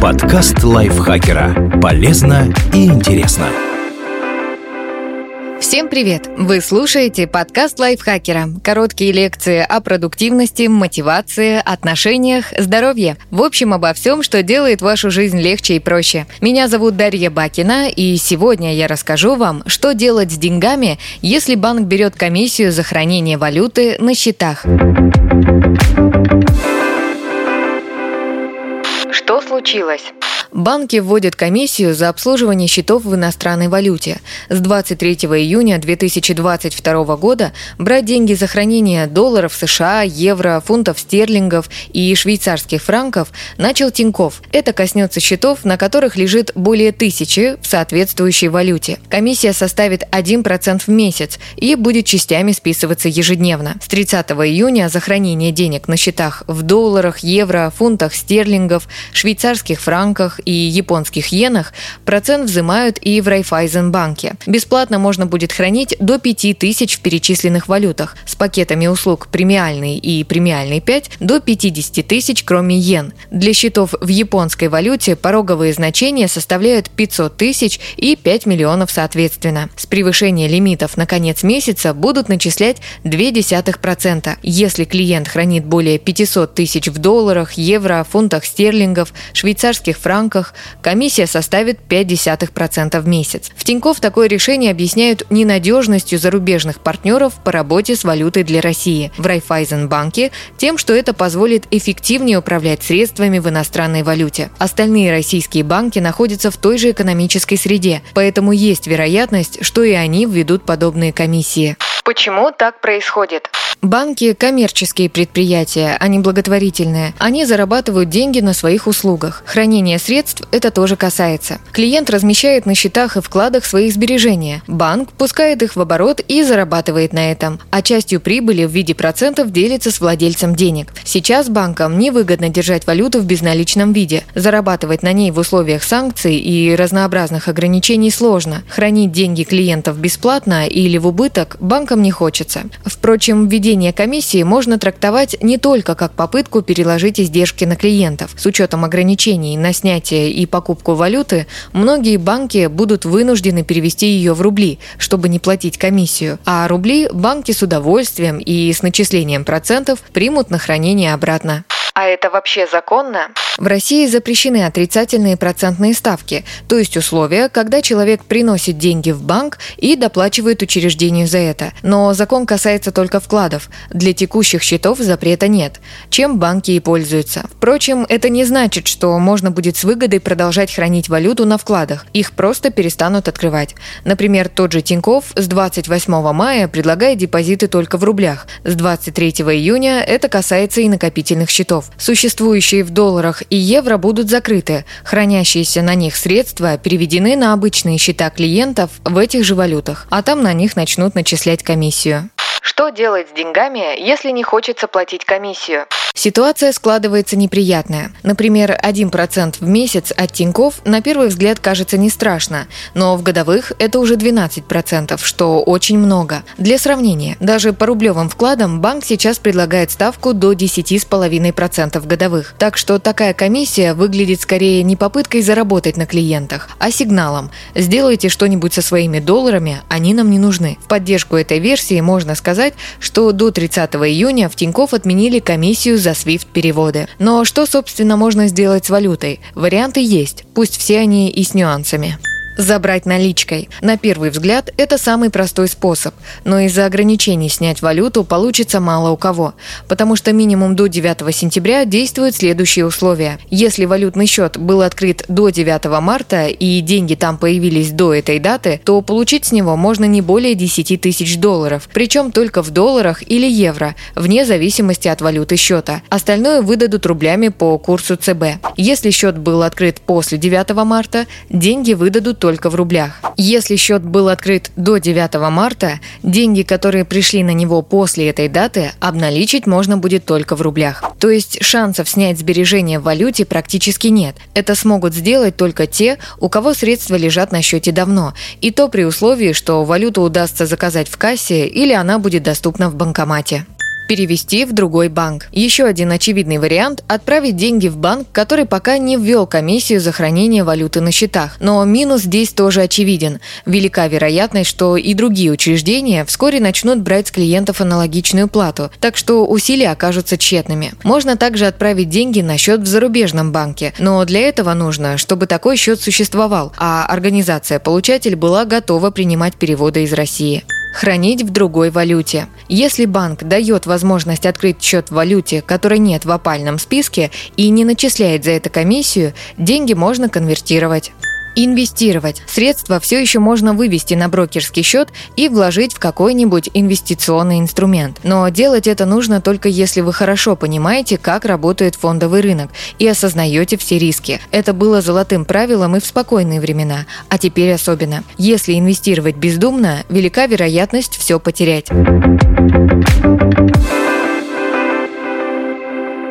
Подкаст лайфхакера. Полезно и интересно. Всем привет! Вы слушаете подкаст лайфхакера. Короткие лекции о продуктивности, мотивации, отношениях, здоровье. В общем, обо всем, что делает вашу жизнь легче и проще. Меня зовут Дарья Бакина, и сегодня я расскажу вам, что делать с деньгами, если банк берет комиссию за хранение валюты на счетах. Случилось? Банки вводят комиссию за обслуживание счетов в иностранной валюте. С 23 июня 2022 года брать деньги за хранение долларов США, евро, фунтов стерлингов и швейцарских франков начал Тиньков. Это коснется счетов, на которых лежит более тысячи в соответствующей валюте. Комиссия составит 1% в месяц и будет частями списываться ежедневно. С 30 июня за хранение денег на счетах в долларах, евро, фунтах стерлингов, швейцарских франках и японских иенах процент взимают и в Райфайзенбанке. Бесплатно можно будет хранить до 5000 в перечисленных валютах с пакетами услуг премиальный и премиальный 5 до 50 тысяч, кроме йен. Для счетов в японской валюте пороговые значения составляют 500 тысяч и 5 миллионов соответственно. С превышения лимитов на конец месяца будут начислять 0,2%. Если клиент хранит более 500 тысяч в долларах, евро, фунтах стерлингов, швейцарских франках, банках комиссия составит 0,5% в месяц. В Тинькофф такое решение объясняют ненадежностью зарубежных партнеров по работе с валютой для России. В Райфайзенбанке тем, что это позволит эффективнее управлять средствами в иностранной валюте. Остальные российские банки находятся в той же экономической среде, поэтому есть вероятность, что и они введут подобные комиссии. Почему так происходит? Банки – коммерческие предприятия, а не благотворительные. Они зарабатывают деньги на своих услугах. Хранение средств это тоже касается. Клиент размещает на счетах и вкладах свои сбережения. Банк пускает их в оборот и зарабатывает на этом. А частью прибыли в виде процентов делится с владельцем денег. Сейчас банкам невыгодно держать валюту в безналичном виде. Зарабатывать на ней в условиях санкций и разнообразных ограничений сложно. Хранить деньги клиентов бесплатно или в убыток банкам не хочется. Впрочем, введение Введение комиссии можно трактовать не только как попытку переложить издержки на клиентов. С учетом ограничений на снятие и покупку валюты, многие банки будут вынуждены перевести ее в рубли, чтобы не платить комиссию. А рубли банки с удовольствием и с начислением процентов примут на хранение обратно. А это вообще законно? В России запрещены отрицательные процентные ставки, то есть условия, когда человек приносит деньги в банк и доплачивает учреждению за это. Но закон касается только вкладов. Для текущих счетов запрета нет, чем банки и пользуются. Впрочем, это не значит, что можно будет с выгодой продолжать хранить валюту на вкладах. Их просто перестанут открывать. Например, тот же Тиньков с 28 мая предлагает депозиты только в рублях. С 23 июня это касается и накопительных счетов. Существующие в долларах и евро будут закрыты. Хранящиеся на них средства переведены на обычные счета клиентов в этих же валютах, а там на них начнут начислять комиссию. Что делать с деньгами, если не хочется платить комиссию? Ситуация складывается неприятная. Например, 1% в месяц от Тиньков на первый взгляд кажется не страшно, но в годовых это уже 12%, что очень много. Для сравнения, даже по рублевым вкладам банк сейчас предлагает ставку до 10,5% годовых. Так что такая комиссия выглядит скорее не попыткой заработать на клиентах, а сигналом «сделайте что-нибудь со своими долларами, они нам не нужны». В поддержку этой версии можно сказать, что до 30 июня в Тиньков отменили комиссию за SWIFT-переводы. Но что, собственно, можно сделать с валютой? Варианты есть, пусть все они и с нюансами забрать наличкой. На первый взгляд, это самый простой способ, но из-за ограничений снять валюту получится мало у кого, потому что минимум до 9 сентября действуют следующие условия. Если валютный счет был открыт до 9 марта и деньги там появились до этой даты, то получить с него можно не более 10 тысяч долларов, причем только в долларах или евро, вне зависимости от валюты счета. Остальное выдадут рублями по курсу ЦБ. Если счет был открыт после 9 марта, деньги выдадут только только в рублях. Если счет был открыт до 9 марта, деньги, которые пришли на него после этой даты, обналичить можно будет только в рублях. То есть шансов снять сбережения в валюте практически нет. Это смогут сделать только те, у кого средства лежат на счете давно, и то при условии, что валюту удастся заказать в кассе или она будет доступна в банкомате. Перевести в другой банк. Еще один очевидный вариант – отправить деньги в банк, который пока не ввел комиссию за хранение валюты на счетах. Но минус здесь тоже очевиден. Велика вероятность, что и другие учреждения вскоре начнут брать с клиентов аналогичную плату, так что усилия окажутся тщетными. Можно также отправить деньги на счет в зарубежном банке, но для этого нужно, чтобы такой счет существовал, а организация-получатель была готова принимать переводы из России хранить в другой валюте. Если банк дает возможность открыть счет в валюте, которой нет в опальном списке и не начисляет за это комиссию, деньги можно конвертировать. Инвестировать. Средства все еще можно вывести на брокерский счет и вложить в какой-нибудь инвестиционный инструмент. Но делать это нужно только если вы хорошо понимаете, как работает фондовый рынок и осознаете все риски. Это было золотым правилом и в спокойные времена, а теперь особенно. Если инвестировать бездумно, велика вероятность все потерять.